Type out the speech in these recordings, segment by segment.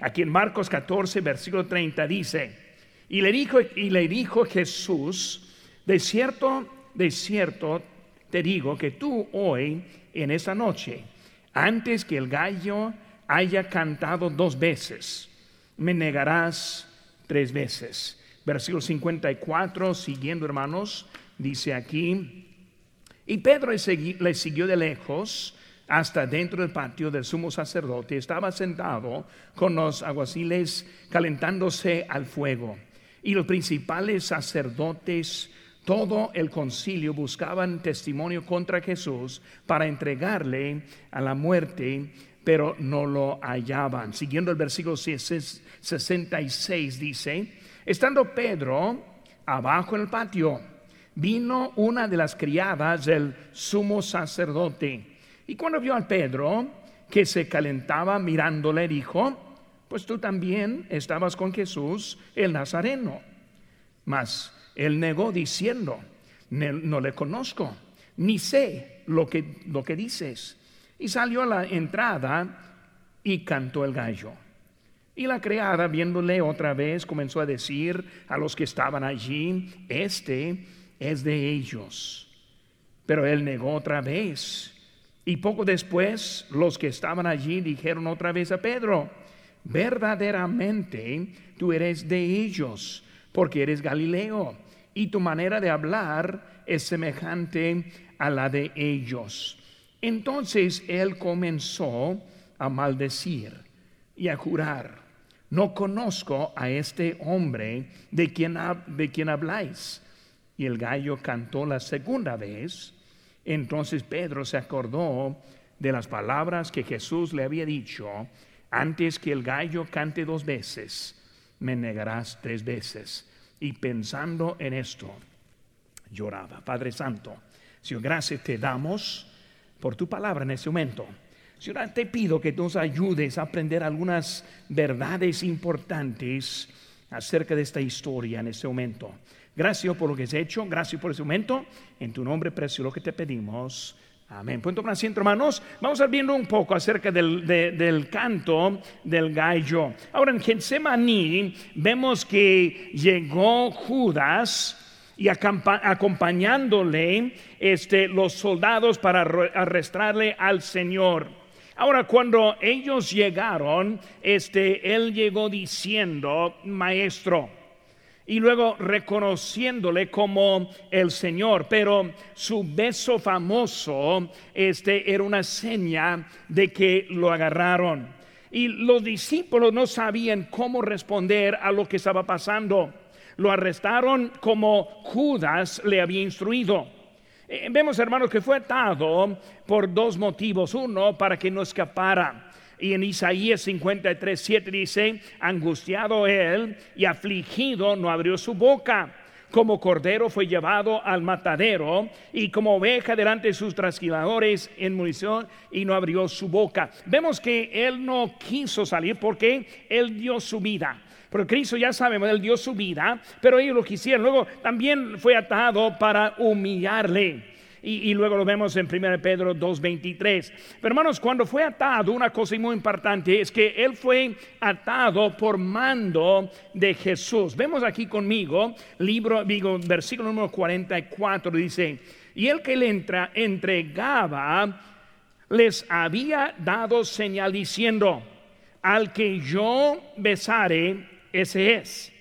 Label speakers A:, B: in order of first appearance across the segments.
A: Aquí en Marcos 14, versículo 30 dice, y le dijo, y le dijo Jesús, de cierto, de cierto te digo que tú hoy, en esta noche, antes que el gallo haya cantado dos veces, me negarás tres veces. Versículo 54, siguiendo hermanos, dice aquí, y Pedro le siguió de lejos hasta dentro del patio del sumo sacerdote. Estaba sentado con los aguaciles calentándose al fuego. Y los principales sacerdotes, todo el concilio buscaban testimonio contra Jesús para entregarle a la muerte, pero no lo hallaban. Siguiendo el versículo 66 dice, estando Pedro abajo en el patio, vino una de las criadas del sumo sacerdote. Y cuando vio a Pedro que se calentaba mirándole, dijo, pues tú también estabas con Jesús el Nazareno. Mas él negó diciendo, no le conozco, ni sé lo que, lo que dices. Y salió a la entrada y cantó el gallo. Y la criada, viéndole otra vez, comenzó a decir a los que estaban allí, este es de ellos. Pero él negó otra vez. Y poco después los que estaban allí dijeron otra vez a Pedro, verdaderamente tú eres de ellos, porque eres Galileo, y tu manera de hablar es semejante a la de ellos. Entonces él comenzó a maldecir y a jurar, no conozco a este hombre de quien, de quien habláis. Y el gallo cantó la segunda vez. Entonces Pedro se acordó de las palabras que Jesús le había dicho antes que el gallo cante dos veces, me negarás tres veces. Y pensando en esto, lloraba. Padre Santo, Señor, gracias te damos por tu palabra en este momento. Señor, te pido que nos ayudes a aprender algunas verdades importantes acerca de esta historia en este momento. Gracias por lo que has hecho, gracias por este momento. En tu nombre precioso que te pedimos. Amén. Punto con asiento, hermanos. Vamos a ver viendo un poco acerca del, canto del gallo. Ahora en Getsemaní vemos que llegó Judas y acompañándole este, los soldados para arrestarle al Señor. Ahora, cuando ellos llegaron, este, él llegó diciendo, maestro, y luego reconociéndole como el Señor. Pero su beso famoso este, era una seña de que lo agarraron. Y los discípulos no sabían cómo responder a lo que estaba pasando. Lo arrestaron como Judas le había instruido. Eh, vemos, hermanos, que fue atado por dos motivos. Uno, para que no escapara. Y en Isaías 53, 7 dice, angustiado él y afligido no abrió su boca. Como cordero fue llevado al matadero y como oveja delante de sus trasquiladores en munición y no abrió su boca. Vemos que él no quiso salir porque él dio su vida. Pero Cristo ya sabemos, él dio su vida, pero ellos lo quisieron. Luego también fue atado para humillarle. Y, luego lo vemos en 1 Pedro 2.23. Pero hermanos, cuando fue atado, una cosa muy importante es que él fue atado por mando de Jesús. Vemos aquí conmigo, libro, digo, versículo número 44, dice, y el que le entra, entregaba, les había dado señal diciendo, al que yo besare, ese es.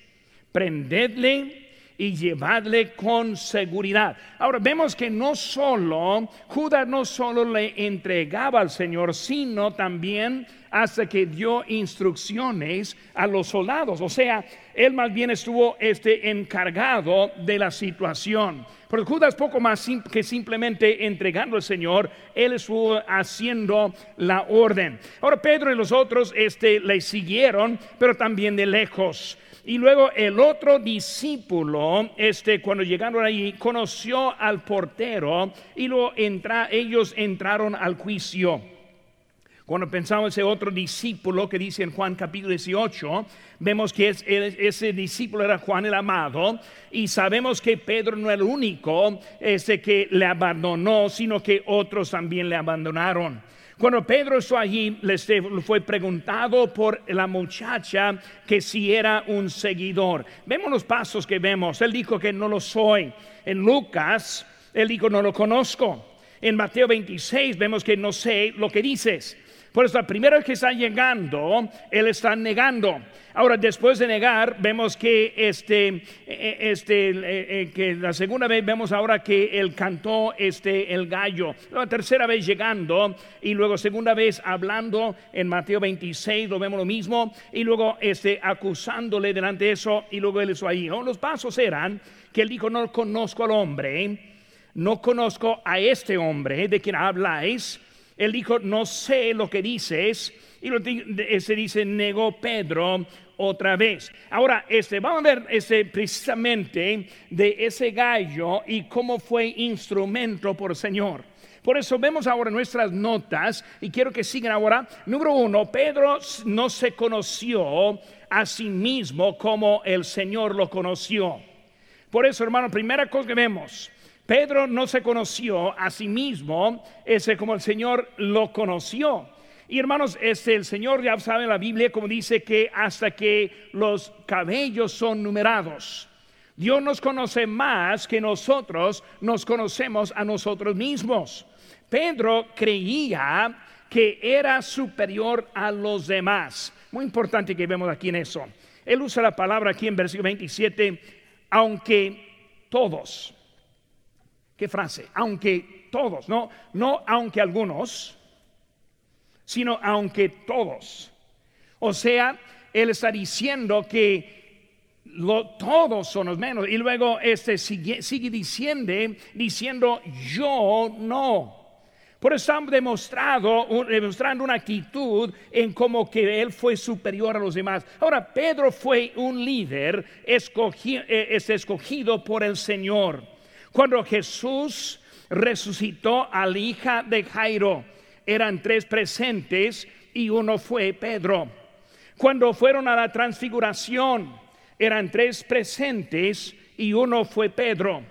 A: Prendedle y llevadle con seguridad. Ahora vemos que no solo, Judas no solo le entregaba al Señor, sino también hasta que dio instrucciones a los soldados. O sea, él más bien estuvo este, encargado de la situación. Pero Judas poco más que simplemente entregando al Señor, él estuvo haciendo la orden. Ahora Pedro y los otros este, le siguieron, pero también de lejos. Y luego el otro discípulo, este, cuando llegaron allí, conoció al portero y luego entra, ellos entraron al juicio. Cuando pensamos ese otro discípulo que dice en Juan capítulo 18, vemos que ese discípulo era Juan el amado y sabemos que Pedro no era el único ese que le abandonó, sino que otros también le abandonaron. Cuando Pedro estuvo allí, le fue preguntado por la muchacha que si era un seguidor. Vemos los pasos que vemos. Él dijo que no lo soy. En Lucas, él dijo no lo conozco. En Mateo 26 vemos que no sé lo que dices. Por eso vez que está llegando, él está negando. Ahora, después de negar, vemos que este, e, e, este, e, que la segunda vez vemos ahora que él cantó este, el gallo. La tercera vez llegando y luego segunda vez hablando en Mateo 26, lo vemos lo mismo. Y luego este, acusándole delante de eso y luego él hizo ahí. Los pasos eran que él dijo, no conozco al hombre, no conozco a este hombre de quien habláis él dijo, no sé lo que dices. Y lo, se dice, negó Pedro otra vez. Ahora, este, vamos a ver este, precisamente de ese gallo y cómo fue instrumento por Señor. Por eso vemos ahora nuestras notas y quiero que sigan ahora. Número uno, Pedro no se conoció a sí mismo como el Señor lo conoció. Por eso, hermano, primera cosa que vemos, Pedro no se conoció a sí mismo, ese como el Señor lo conoció. Y hermanos, este, el Señor ya sabe en la Biblia como dice que hasta que los cabellos son numerados. Dios nos conoce más que nosotros nos conocemos a nosotros mismos. Pedro creía que era superior a los demás. Muy importante que vemos aquí en eso. Él usa la palabra aquí en versículo 27, aunque todos. ¿Qué frase? Aunque todos, no, no aunque algunos, sino aunque todos. O sea, él está diciendo que todos son los menos. Y luego este sigue, sigue diciendo, diciendo yo no. Por eso estamos demostrado, demostrando una actitud en como que él fue superior a los demás. Ahora, Pedro fue un líder eh, es escogido por el Señor. Cuando Jesús resucitó a la hija de Jairo, eran tres presentes y uno fue Pedro. Cuando fueron a la transfiguración, eran tres presentes y uno fue Pedro.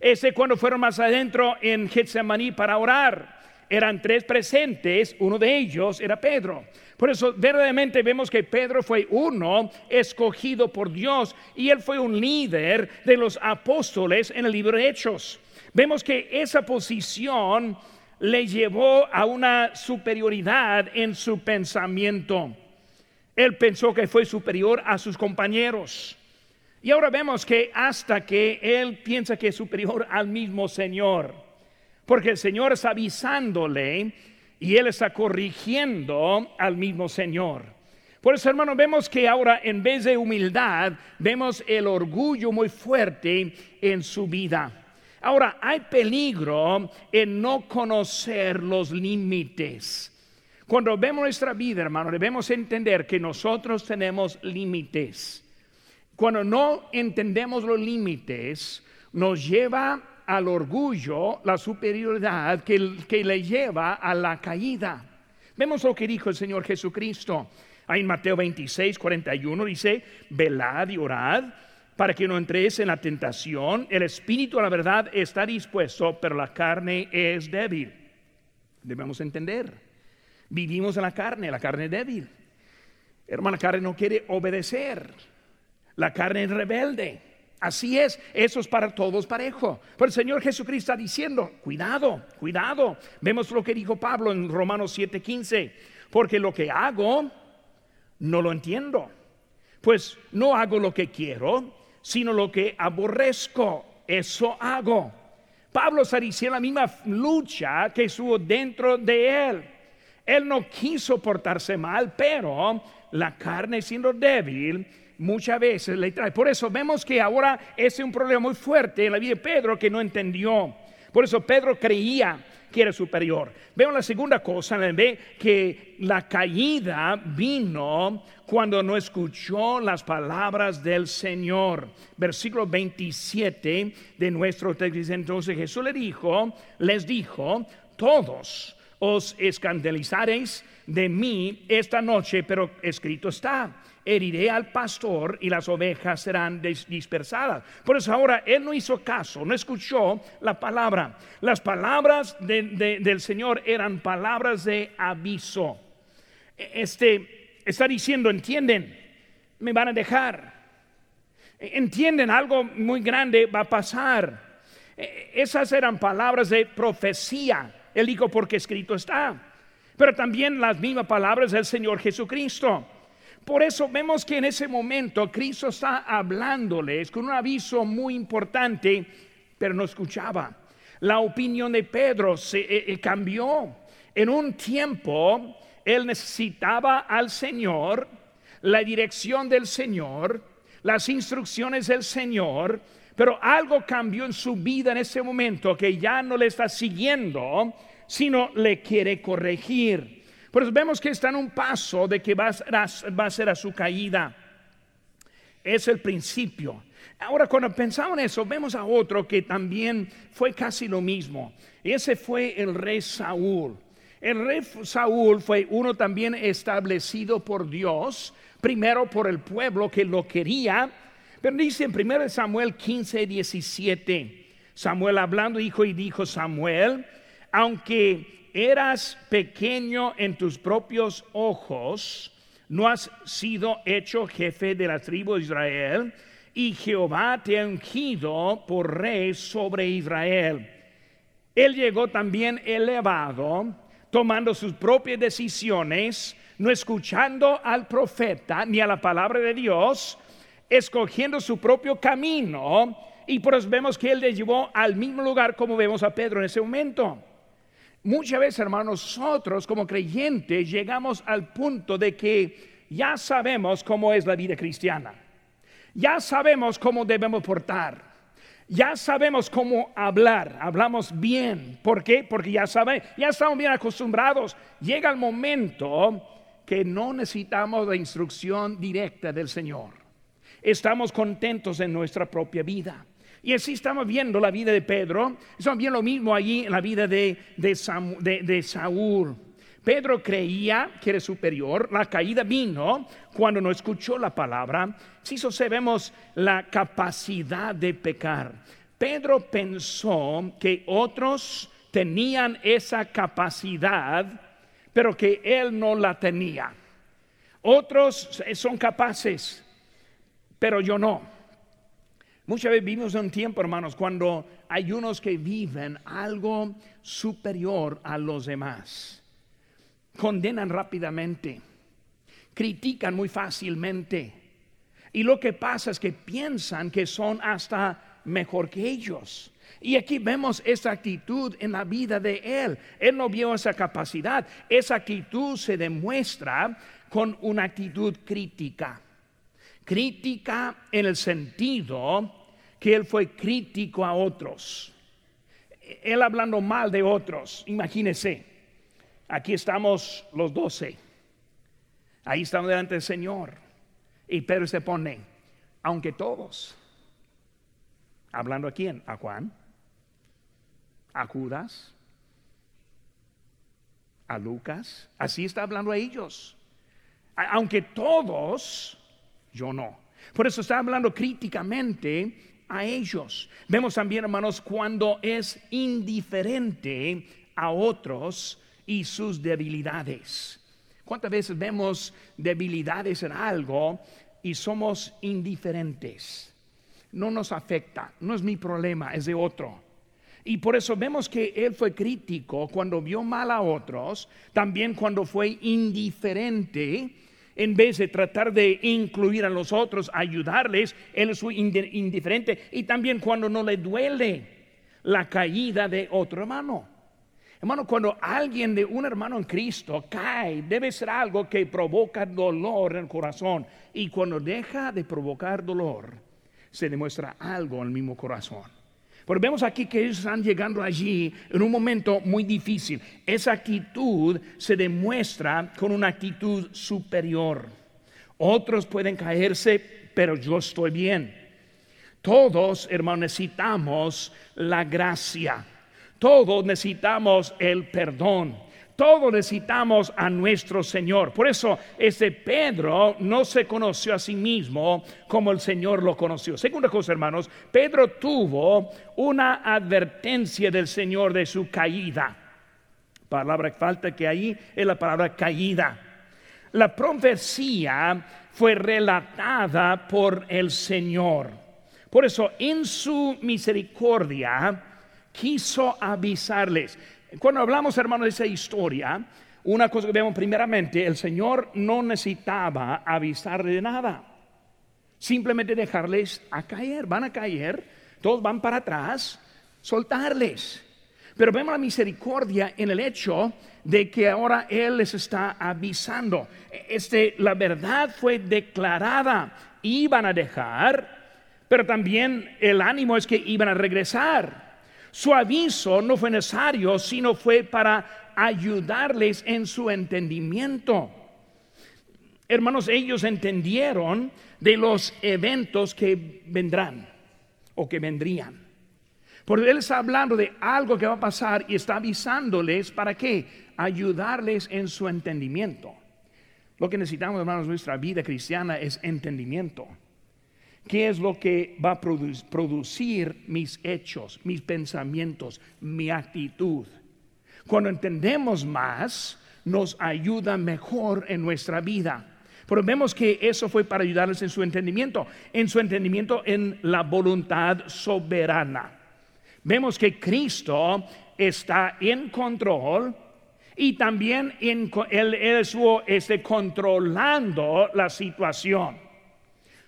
A: Ese cuando fueron más adentro en Getsemaní para orar, eran tres presentes, uno de ellos era Pedro. Por eso verdaderamente vemos que Pedro fue uno escogido por Dios y él fue un líder de los apóstoles en el libro de Hechos. Vemos que esa posición le llevó a una superioridad en su pensamiento. Él pensó que fue superior a sus compañeros. Y ahora vemos que hasta que él piensa que es superior al mismo Señor. Porque el Señor está avisándole y él está corrigiendo al mismo Señor. Por eso, hermano, vemos que ahora en vez de humildad, vemos el orgullo muy fuerte en su vida. Ahora, hay peligro en no conocer los límites. Cuando vemos nuestra vida, hermano, debemos entender que nosotros tenemos límites. Cuando no entendemos los límites, nos lleva al orgullo, la superioridad que, que le lleva a la caída. Vemos lo que dijo el Señor Jesucristo. Ahí en Mateo 26, 41 dice, velad y orad para que no entréis en la tentación. El espíritu, a la verdad, está dispuesto, pero la carne es débil. Debemos entender. Vivimos en la carne, la carne es débil. Hermana, la carne no quiere obedecer. La carne es rebelde. Así es, eso es para todos parejo. Pero el Señor Jesucristo está diciendo, cuidado, cuidado. Vemos lo que dijo Pablo en Romanos 7:15, porque lo que hago no lo entiendo. Pues no hago lo que quiero, sino lo que aborrezco, eso hago. Pablo está diciendo la misma lucha que estuvo dentro de él. Él no quiso portarse mal, pero la carne siendo débil, muchas veces le trae. Por eso vemos que ahora es un problema muy fuerte en la vida de Pedro que no entendió. Por eso Pedro creía que era superior. Vemos la segunda cosa, ve que la caída vino cuando no escuchó las palabras del Señor. Versículo 27 de nuestro texto. Entonces Jesús le dijo, les dijo, todos os escandalizaréis de mí esta noche, pero escrito está, heriré al pastor y las ovejas serán dispersadas. Por eso ahora él no hizo caso, no escuchó la palabra. Las palabras del Señor eran palabras de aviso. Este está diciendo, entienden, me van a dejar. Entienden, algo muy grande va a pasar. Esas eran palabras de profecía. Él dijo, porque escrito está. Pero también las mismas palabras del Señor Jesucristo. Por eso vemos que en ese momento Cristo está hablándoles con un aviso muy importante, pero no escuchaba. La opinión de Pedro se eh, eh, cambió. En un tiempo, él necesitaba al Señor, la dirección del Señor, las instrucciones del Señor, pero algo cambió en su vida en ese momento que ya no le está siguiendo, sino le quiere corregir. Por eso vemos que está en un paso de que va a, va a ser a su caída. Es el principio. Ahora, cuando pensamos en eso, vemos a otro que también fue casi lo mismo. Ese fue el rey Saúl. El rey Saúl fue uno también establecido por Dios, primero por el pueblo que lo quería, pero dice en 1 Samuel 15, 17, Samuel hablando dijo y dijo Samuel, aunque eras pequeño en tus propios ojos, no has sido hecho jefe de la tribu de Israel, y Jehová te ha ungido por rey sobre Israel. Él llegó también elevado tomando sus propias decisiones, no escuchando al profeta ni a la palabra de Dios, escogiendo su propio camino, y por eso vemos que él le llevó al mismo lugar como vemos a Pedro en ese momento. Muchas veces, hermanos, nosotros como creyentes llegamos al punto de que ya sabemos cómo es la vida cristiana, ya sabemos cómo debemos portar ya sabemos cómo hablar, hablamos bien. ¿Por qué? Porque ya saben, ya estamos bien acostumbrados. Llega el momento que no necesitamos la instrucción directa del Señor. Estamos contentos en nuestra propia vida. Y así estamos viendo la vida de Pedro, estamos viendo lo mismo allí en la vida de, de Saúl. Pedro creía que era superior, la caída vino cuando no escuchó la palabra. Si sabemos la capacidad de pecar. Pedro pensó que otros tenían esa capacidad, pero que él no la tenía. Otros son capaces, pero yo no. Muchas veces vivimos un tiempo, hermanos, cuando hay unos que viven algo superior a los demás condenan rápidamente, critican muy fácilmente. Y lo que pasa es que piensan que son hasta mejor que ellos. Y aquí vemos esa actitud en la vida de él. Él no vio esa capacidad. Esa actitud se demuestra con una actitud crítica. Crítica en el sentido que él fue crítico a otros. Él hablando mal de otros, imagínese Aquí estamos los doce. Ahí estamos delante del Señor. Y Pedro se pone, aunque todos, hablando a quién? A Juan, a Judas, a Lucas. Así está hablando a ellos. Aunque todos, yo no. Por eso está hablando críticamente a ellos. Vemos también, hermanos, cuando es indiferente a otros y sus debilidades. ¿Cuántas veces vemos debilidades en algo y somos indiferentes? No nos afecta, no es mi problema, es de otro. Y por eso vemos que él fue crítico cuando vio mal a otros, también cuando fue indiferente, en vez de tratar de incluir a los otros, ayudarles, él fue indiferente. Y también cuando no le duele la caída de otro hermano. Hermano, cuando alguien de un hermano en Cristo cae, debe ser algo que provoca dolor en el corazón. Y cuando deja de provocar dolor, se demuestra algo en el mismo corazón. Pero vemos aquí que ellos están llegando allí en un momento muy difícil. Esa actitud se demuestra con una actitud superior. Otros pueden caerse, pero yo estoy bien. Todos, hermanos, necesitamos la gracia todos necesitamos el perdón. Todos necesitamos a nuestro Señor. Por eso este Pedro no se conoció a sí mismo como el Señor lo conoció. Segunda cosa, hermanos, Pedro tuvo una advertencia del Señor de su caída. Palabra que falta que ahí es la palabra caída. La profecía fue relatada por el Señor. Por eso, en su misericordia, quiso avisarles. Cuando hablamos, hermanos, de esa historia, una cosa que vemos primeramente, el Señor no necesitaba avisarle de nada. Simplemente dejarles a caer, van a caer, todos van para atrás, soltarles. Pero vemos la misericordia en el hecho de que ahora Él les está avisando. Este, la verdad fue declarada, iban a dejar, pero también el ánimo es que iban a regresar. Su aviso no fue necesario, sino fue para ayudarles en su entendimiento. Hermanos, ellos entendieron de los eventos que vendrán o que vendrían. Porque Él está hablando de algo que va a pasar y está avisándoles para qué? Ayudarles en su entendimiento. Lo que necesitamos, hermanos, en nuestra vida cristiana es entendimiento. ¿Qué es lo que va a producir mis hechos, mis pensamientos, mi actitud? Cuando entendemos más, nos ayuda mejor en nuestra vida. Pero vemos que eso fue para ayudarles en su entendimiento, en su entendimiento en la voluntad soberana. Vemos que Cristo está en control y también en, él, estuvo este, controlando la situación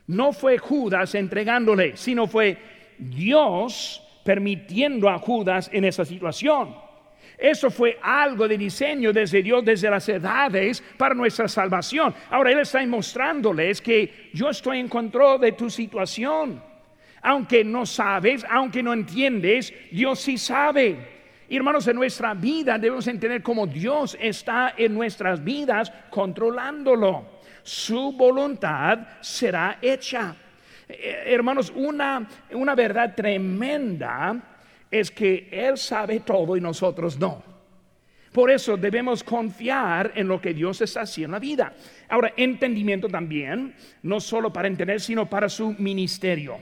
A: no fue Judas entregándole, sino fue Dios permitiendo a Judas en esa situación. Eso fue algo de diseño desde Dios, desde las edades, para nuestra salvación. Ahora Él está mostrándoles que yo estoy en control de tu situación. Aunque no sabes, aunque no entiendes, Dios sí sabe. hermanos, en nuestra vida debemos entender cómo Dios está en nuestras vidas controlándolo su voluntad será hecha. Eh, hermanos, una, una verdad tremenda es que Él sabe todo y nosotros no. Por eso debemos confiar en lo que Dios está haciendo en la vida. Ahora, entendimiento también, no solo para entender, sino para su ministerio.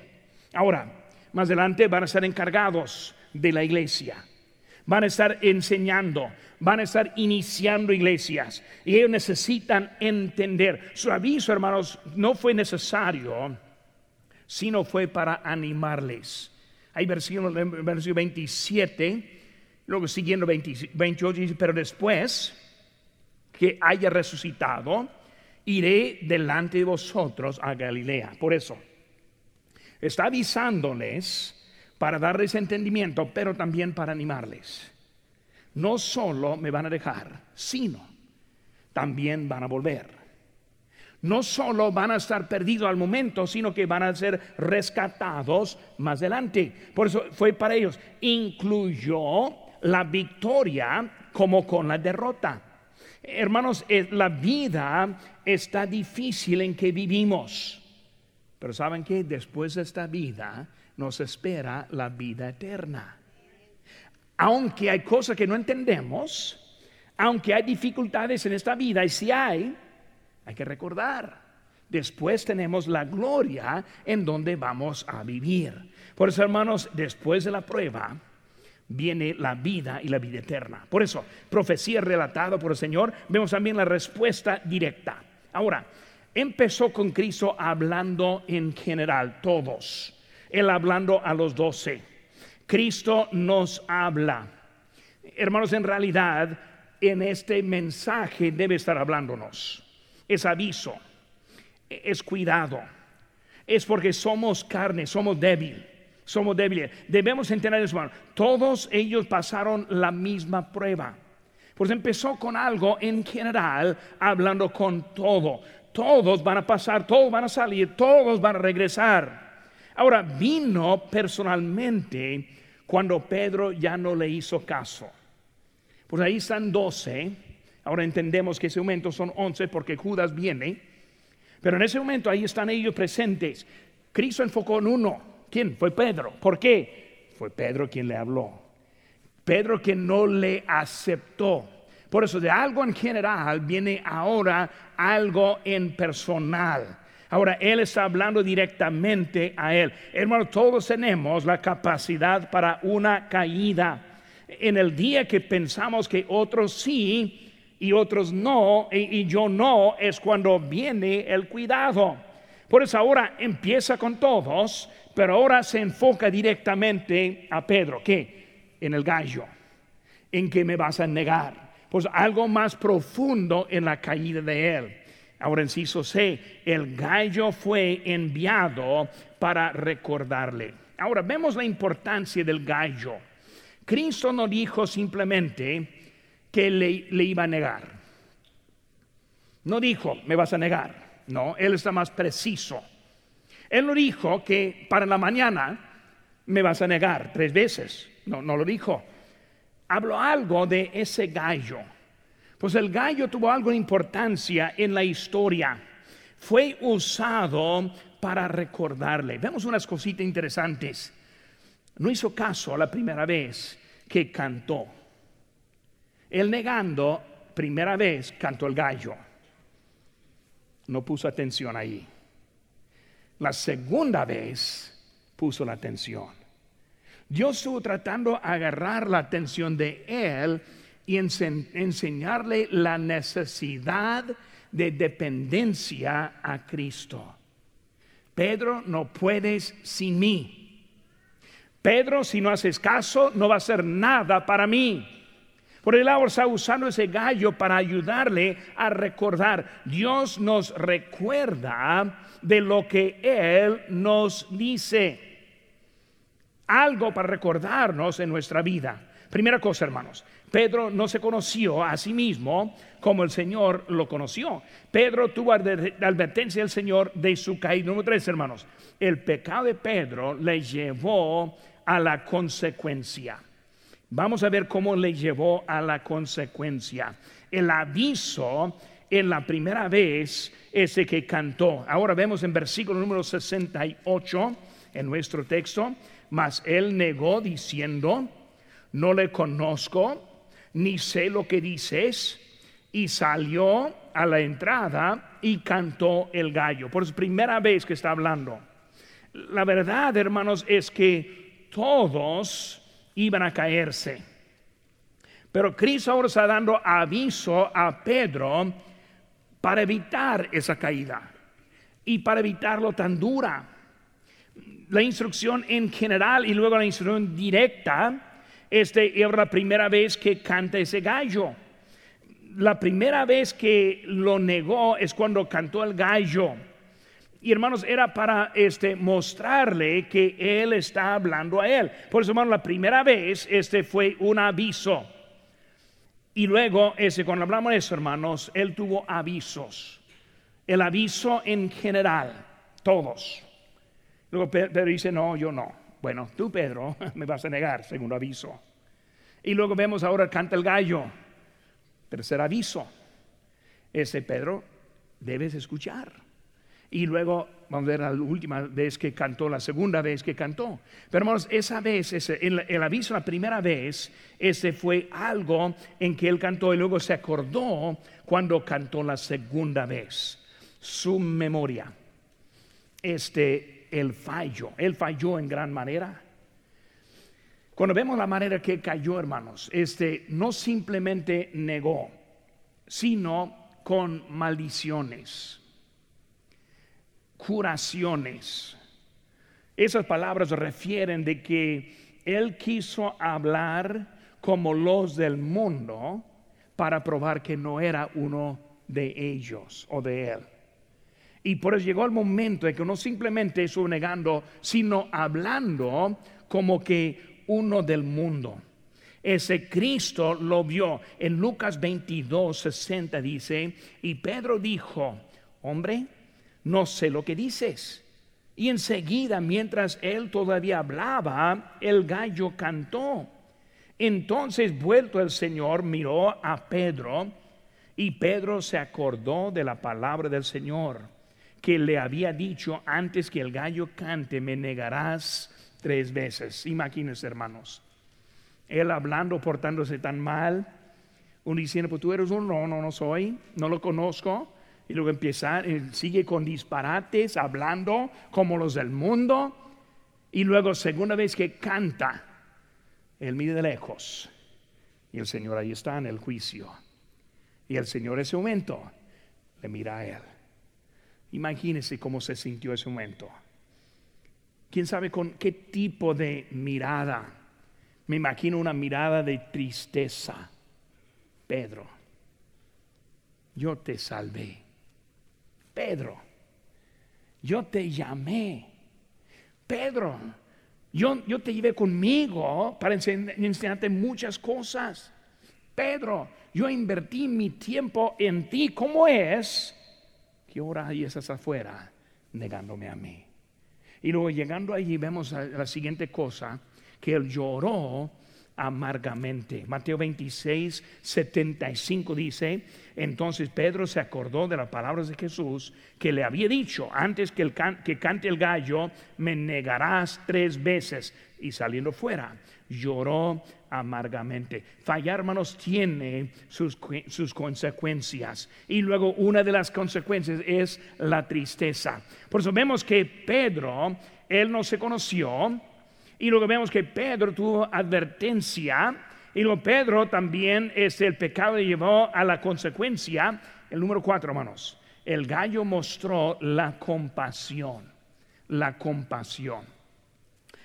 A: Ahora, más adelante van a ser encargados de la iglesia van a estar enseñando, van a estar iniciando iglesias y ellos necesitan entender. Su aviso, hermanos, no fue necesario, sino fue para animarles. Hay versículo, versículo 27, luego siguiendo 28, dice, pero después que haya resucitado, iré delante de vosotros a Galilea. Por eso, está avisándoles para darles entendimiento, pero también para animarles. No solo me van a dejar, sino también van a volver. No solo van a estar perdidos al momento, sino que van a ser rescatados más adelante. Por eso fue para ellos. Incluyó la victoria como con la derrota. Hermanos, eh, la vida está difícil en que vivimos. Pero saben que después de esta vida nos espera la vida eterna. Aunque hay cosas que no entendemos, aunque hay dificultades en esta vida, y si hay, hay que recordar. Después tenemos la gloria en donde vamos a vivir. Por eso, hermanos, después de la prueba viene la vida y la vida eterna. Por eso, profecía relatada por el Señor, vemos también la respuesta directa. Ahora, empezó con Cristo hablando en general, todos. Él hablando a los doce. Cristo nos habla. Hermanos, en realidad, en este mensaje debe estar hablándonos. Es aviso, es cuidado, es porque somos carne, somos débiles, somos débiles. Debemos entender eso, hermano. Todos ellos pasaron la misma prueba. Pues empezó con algo en general, hablando con todo. Todos van a pasar, todos van a salir, todos van a regresar. Ahora vino personalmente cuando Pedro ya no le hizo caso. Pues ahí están doce. Ahora entendemos que ese momento son once porque Judas viene. Pero en ese momento ahí están ellos presentes. Cristo enfocó en uno. ¿Quién? Fue Pedro. ¿Por qué? Fue Pedro quien le habló. Pedro que no le aceptó. Por eso de algo en general viene ahora algo en personal. Ahora Él está hablando directamente a Él. Hermano, todos tenemos la capacidad para una caída. En el día que pensamos que otros sí y otros no, y, yo no, es cuando viene el cuidado. Por eso ahora empieza con todos, pero ahora se enfoca directamente a Pedro. ¿Qué? En el gallo. ¿En que me vas a negar? Pues algo más profundo en la caída de él. Ahora, inciso C, el gallo fue enviado para recordarle. Ahora, vemos la importancia del gallo. Cristo no dijo simplemente que le, le iba a negar. No dijo, me vas a negar. No, él está más preciso. Él no dijo que para la mañana me vas a negar tres veces. No, no lo dijo. Habló algo de ese gallo. Pues el gallo tuvo algo de importancia en la historia. Fue usado para recordarle. Vemos unas cositas interesantes. No hizo caso la primera vez que cantó. Él negando, primera vez cantó el gallo. No puso atención ahí. La segunda vez puso la atención. Dios estuvo tratando de agarrar la atención de él y enseñarle la necesidad de dependencia a Cristo. Pedro, no puedes sin mí. Pedro, si no haces caso, no va a hacer nada para mí. Por el lado está usando ese gallo para ayudarle a recordar. Dios nos recuerda de lo que Él nos dice. Algo para recordarnos en nuestra vida. Primera cosa, hermanos, Pedro no se conoció a sí mismo como el Señor lo conoció. Pedro tuvo advertencia del Señor de su caída. Número tres, hermanos, el pecado de Pedro le llevó a la consecuencia. Vamos a ver cómo le llevó a la consecuencia. El aviso en la primera vez ese que cantó. Ahora vemos en versículo número 68 en nuestro texto, mas él negó diciendo, no le conozco, ni sé lo que dices, y salió a la entrada y cantó el gallo. Por primera vez que está hablando. La verdad, hermanos, es que todos iban a caerse. Pero Cristo ahora está dando aviso a Pedro para evitar esa caída y para evitarlo tan dura. La instrucción en general y luego la instrucción directa este es la primera vez que canta ese gallo. La primera vez que lo negó es cuando cantó el gallo. Y hermanos, era para este, mostrarle que él está hablando a él. Por eso, hermanos, la primera vez este fue un aviso. Y luego, ese, cuando hablamos de eso, hermanos, él tuvo avisos. El aviso en general, todos. Luego Pedro dice, no, yo no. Bueno, tú, Pedro, me vas a negar, segundo aviso. Y luego vemos ahora canta el gallo. Tercer aviso. Ese Pedro, debes escuchar. Y luego vamos a ver la última vez que cantó, la segunda vez que cantó. Pero hermanos, esa vez, ese, el, el, aviso la primera vez, ese fue algo en que él cantó y luego se acordó cuando cantó la segunda vez. Su memoria. Este, el fallo. Él falló en gran manera. Cuando vemos la manera que cayó, hermanos, este no simplemente negó, sino con maldiciones curaciones. Esas palabras refieren de que él quiso hablar como los del mundo para probar que no era uno de ellos o de él. Y por eso llegó el momento de que no simplemente negando, sino hablando como que uno del mundo. Ese Cristo lo vio. En Lucas 22, 60 dice, y Pedro dijo, hombre, no sé lo que dices. Y enseguida, mientras él todavía hablaba, el gallo cantó. Entonces, vuelto el Señor, miró a Pedro y Pedro se acordó de la palabra del Señor, que le había dicho, antes que el gallo cante, me negarás tres veces. Imagínense, hermanos, él hablando, portándose tan mal, Uno diciendo, pues tú eres un no, no, no soy, no lo conozco. Y luego empieza, sigue con disparates, hablando como los del mundo. Y luego, segunda vez que canta, él mide de lejos. Y el Señor ahí está en el juicio. Y el Señor ese momento le mira a él. Imagínese cómo se sintió ese momento. ¿Quién sabe con qué tipo de mirada? Me imagino una mirada de tristeza. Pedro, yo te salvé. Pedro, yo te llamé. Pedro, yo, yo te llevé conmigo para enseñarte muchas cosas. Pedro, yo invertí mi tiempo en ti. ¿Cómo es que ahora ahí estás afuera negándome a mí? Y luego llegando allí vemos la siguiente cosa, que él lloró amargamente. Mateo 26, 75 dice, entonces Pedro se acordó de las palabras de Jesús que le había dicho, antes que, el que cante el gallo, me negarás tres veces. Y saliendo fuera, lloró amargamente. Fallar, hermanos, tiene sus, sus consecuencias. Y luego una de las consecuencias es la tristeza. Por eso vemos que Pedro, él no se conoció, y luego vemos que Pedro tuvo advertencia. Y luego Pedro también es el pecado llevó a la consecuencia. El número cuatro, hermanos. El gallo mostró la compasión. La compasión.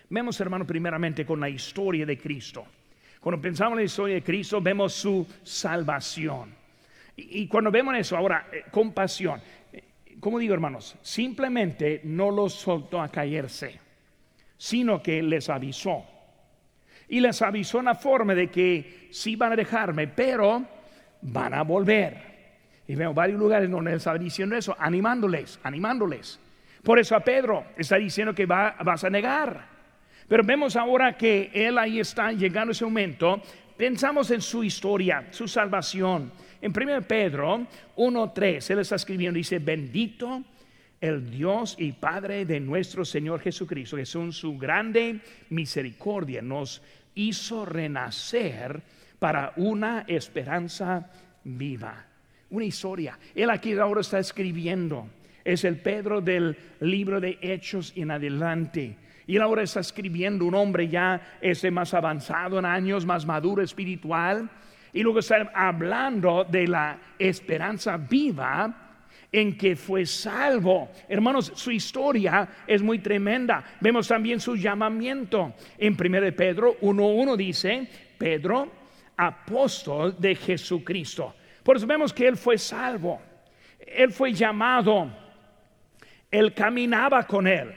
A: Vemos, hermano, primeramente con la historia de Cristo. Cuando pensamos en la historia de Cristo, vemos su salvación. Y, cuando vemos eso, ahora, eh, compasión. Eh, como digo, hermanos? Simplemente no los soltó a caerse sino que les avisó. Y les avisó en la forma de que sí van a dejarme, pero van a volver. Y veo varios lugares donde está diciendo eso, animándoles, animándoles. Por eso a Pedro está diciendo que va, vas a negar. Pero vemos ahora que él ahí está llegando ese momento. Pensamos en su historia, su salvación. En 1 Pedro 1.3, él está escribiendo, dice, bendito el Dios y Padre de nuestro Señor Jesucristo, que son su grande misericordia, nos hizo renacer para una esperanza viva. Una historia. Él aquí ahora está escribiendo. Es el Pedro del libro de Hechos en adelante. Y él ahora está escribiendo un hombre ya ese más avanzado en años, más maduro espiritual. Y luego está hablando de la esperanza viva en que fue salvo. Hermanos, su historia es muy tremenda. Vemos también su llamamiento. En 1 Pedro 1.1 dice, Pedro, apóstol de Jesucristo. Por eso vemos que él fue salvo. Él fue llamado. Él caminaba con él.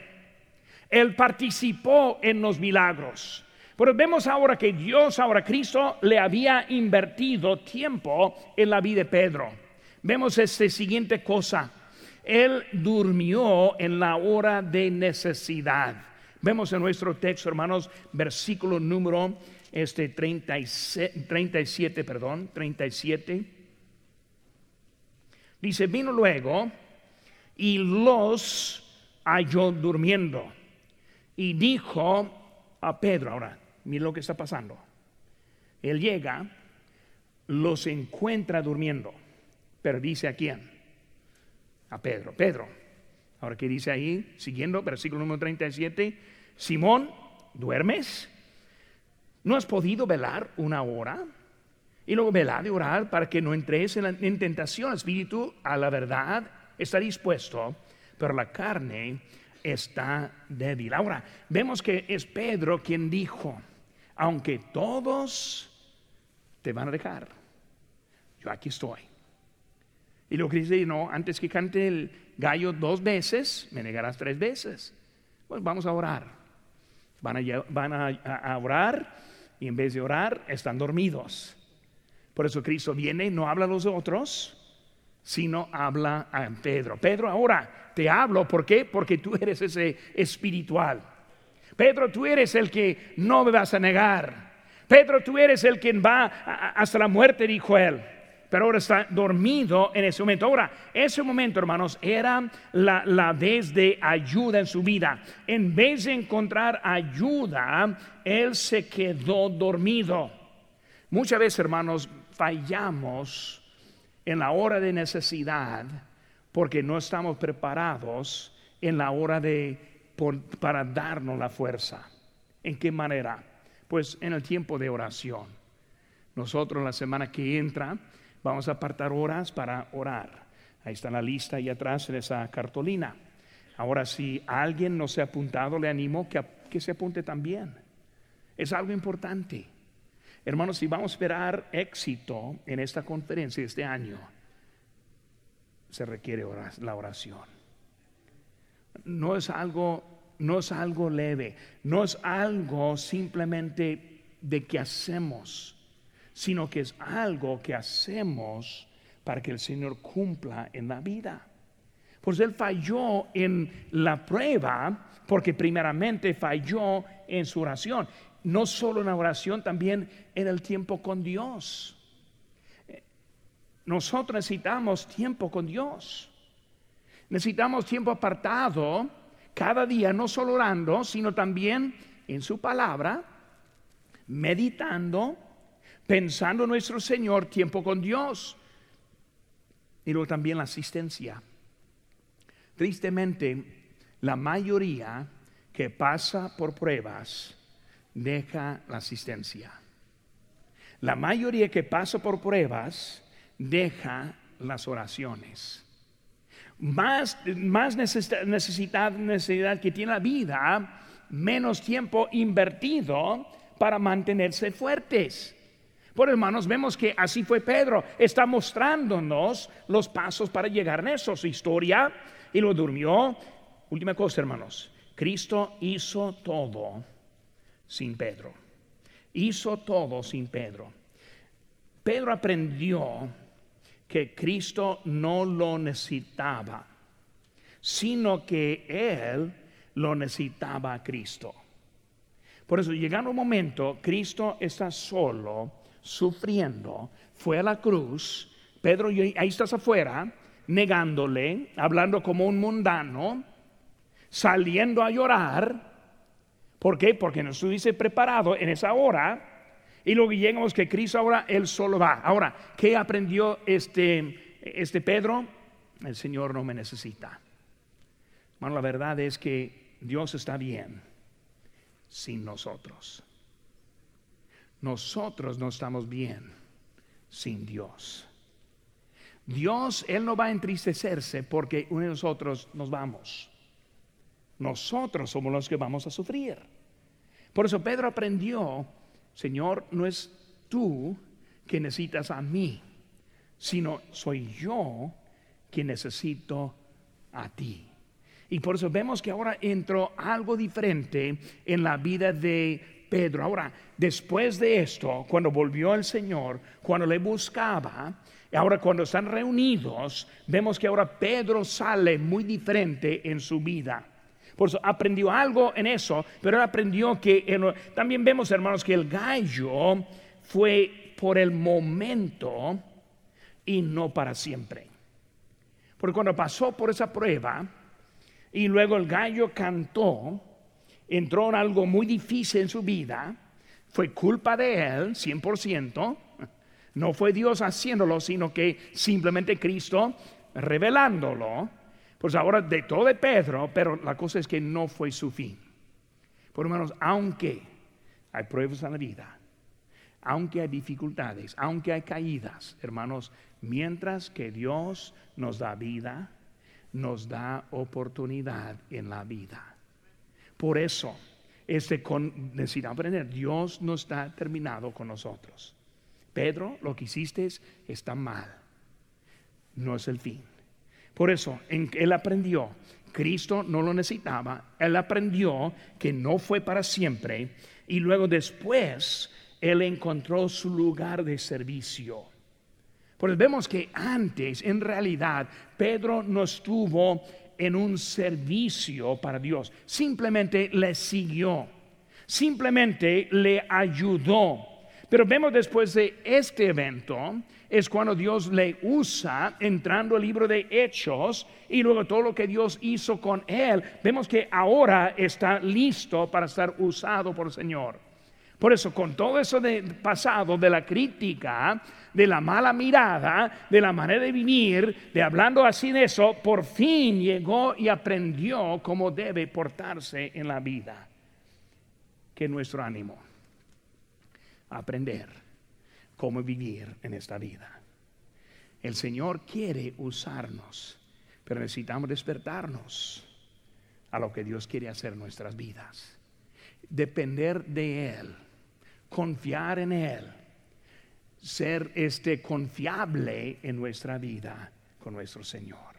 A: Él participó en los milagros. Pero vemos ahora que Dios, ahora Cristo, le había invertido tiempo en la vida de Pedro. Vemos esta siguiente cosa. Él durmió en la hora de necesidad. Vemos en nuestro texto, hermanos, versículo número este 37, 37, perdón, 37. Dice, vino luego y los halló durmiendo. Y dijo a Pedro, ahora, mira lo que está pasando. Él llega, los encuentra durmiendo pero dice a quién? A Pedro. Pedro. Ahora, ¿qué dice ahí? Siguiendo, versículo número 37. Simón, ¿duermes? ¿No has podido velar una hora? Y luego velar y orar para que no entres en, tentación. espíritu a la verdad está dispuesto, pero la carne está débil. Ahora, vemos que es Pedro quien dijo, aunque todos te van a dejar, yo aquí estoy. Y lo que dice, no, antes que cante el gallo dos veces, me negarás tres veces. Pues vamos a orar. Van a, a, orar y en vez de orar están dormidos. Por eso Cristo viene, no habla a los otros, sino habla a Pedro. Pedro, ahora te hablo, ¿por qué? Porque tú eres ese espiritual. Pedro, tú eres el que no me vas a negar. Pedro, tú eres el que va hasta la muerte, dijo él pero ahora está dormido en ese momento. Ahora, ese momento, hermanos, era la, vez de ayuda en su vida. En vez de encontrar ayuda, él se quedó dormido. Muchas veces, hermanos, fallamos en la hora de necesidad porque no estamos preparados en la hora de para darnos la fuerza. ¿En qué manera? Pues en el tiempo de oración. Nosotros la semana que entra vamos a apartar horas para orar. Ahí está la lista ahí atrás en esa cartolina. Ahora, si alguien no se ha apuntado, le animo que, que se apunte también. Es algo importante. Hermanos, si vamos a esperar éxito en esta conferencia este año, se requiere la oración. No es algo, no es algo leve, no es algo simplemente de que hacemos, sino que es algo que hacemos para que el Señor cumpla en la vida. Pues él falló en la prueba porque primeramente falló en su oración. No solo en la oración, también en el tiempo con Dios. Nosotros necesitamos tiempo con Dios. Necesitamos tiempo apartado cada día, no solo orando, sino también en su palabra, meditando, pensando en nuestro Señor, tiempo con Dios. Y luego también la asistencia. Tristemente, la mayoría que pasa por pruebas deja la asistencia. La mayoría que pasa por pruebas deja las oraciones. Más, más necesidad, necesidad que tiene la vida, menos tiempo invertido para mantenerse fuertes. Por hermanos, vemos que así fue Pedro. Está mostrándonos los pasos para llegar a eso. Su historia y lo durmió. Última cosa, hermanos. Cristo hizo todo sin Pedro. Hizo todo sin Pedro. Pedro aprendió que Cristo no lo necesitaba, sino que Él lo necesitaba a Cristo. Por eso, llegando un momento, Cristo está solo, sufriendo, fue a la cruz, Pedro, ahí estás afuera, negándole, hablando como un mundano, saliendo a llorar. ¿Por qué? Porque no estuviese preparado en esa hora. Y luego llegamos que Cristo ahora, Él solo va. Ahora, ¿qué aprendió este, este Pedro? El Señor no me necesita. Bueno, la verdad es que Dios está bien sin nosotros. Nosotros no estamos bien sin Dios. Dios, Él no va a entristecerse porque uno de nosotros nos vamos. Nosotros somos los que vamos a sufrir. Por eso Pedro aprendió, Señor, no es tú que necesitas a mí, sino soy yo quien necesito a ti. Y por eso vemos que ahora entró algo diferente en la vida de Pedro. Ahora, después de esto, cuando volvió el Señor, cuando le buscaba, Ahora cuando están reunidos, vemos que ahora Pedro sale muy diferente en su vida. Por eso aprendió algo en eso, pero él aprendió que también vemos, hermanos, que el gallo fue por el momento y no para siempre. Porque cuando pasó por esa prueba y luego el gallo cantó, entró en algo muy difícil en su vida, fue culpa de él, 100%, no fue Dios haciéndolo, sino que simplemente Cristo revelándolo. Pues ahora de todo de Pedro, pero la cosa es que no fue su fin. Por hermanos, aunque hay pruebas en la vida, aunque hay dificultades, aunque hay caídas, hermanos, mientras que Dios nos da vida, nos da oportunidad en la vida. Por eso, este con, aprender, Dios no está terminado con nosotros. Pedro, lo que hiciste está mal. No es el fin. Por eso, él aprendió, Cristo no lo necesitaba, él aprendió que no fue para siempre y luego después él encontró su lugar de servicio. Pues vemos que antes, en realidad, Pedro no estuvo en un servicio para Dios, simplemente le siguió, simplemente le ayudó. Pero vemos después de este evento, es cuando Dios le usa entrando al libro de Hechos y luego todo lo que Dios hizo con él, vemos que ahora está listo para ser usado por el Señor. Por eso, con todo eso de pasado, de la crítica, de la mala mirada, de la manera de vivir, de hablando así de eso, por fin llegó y aprendió cómo debe portarse en la vida. Que nuestro ánimo, aprender cómo vivir en esta vida. El Señor quiere usarnos, pero necesitamos despertarnos a lo que Dios quiere hacer en nuestras vidas. Depender de Él, confiar en Él, ser este confiable en nuestra vida con nuestro Señor.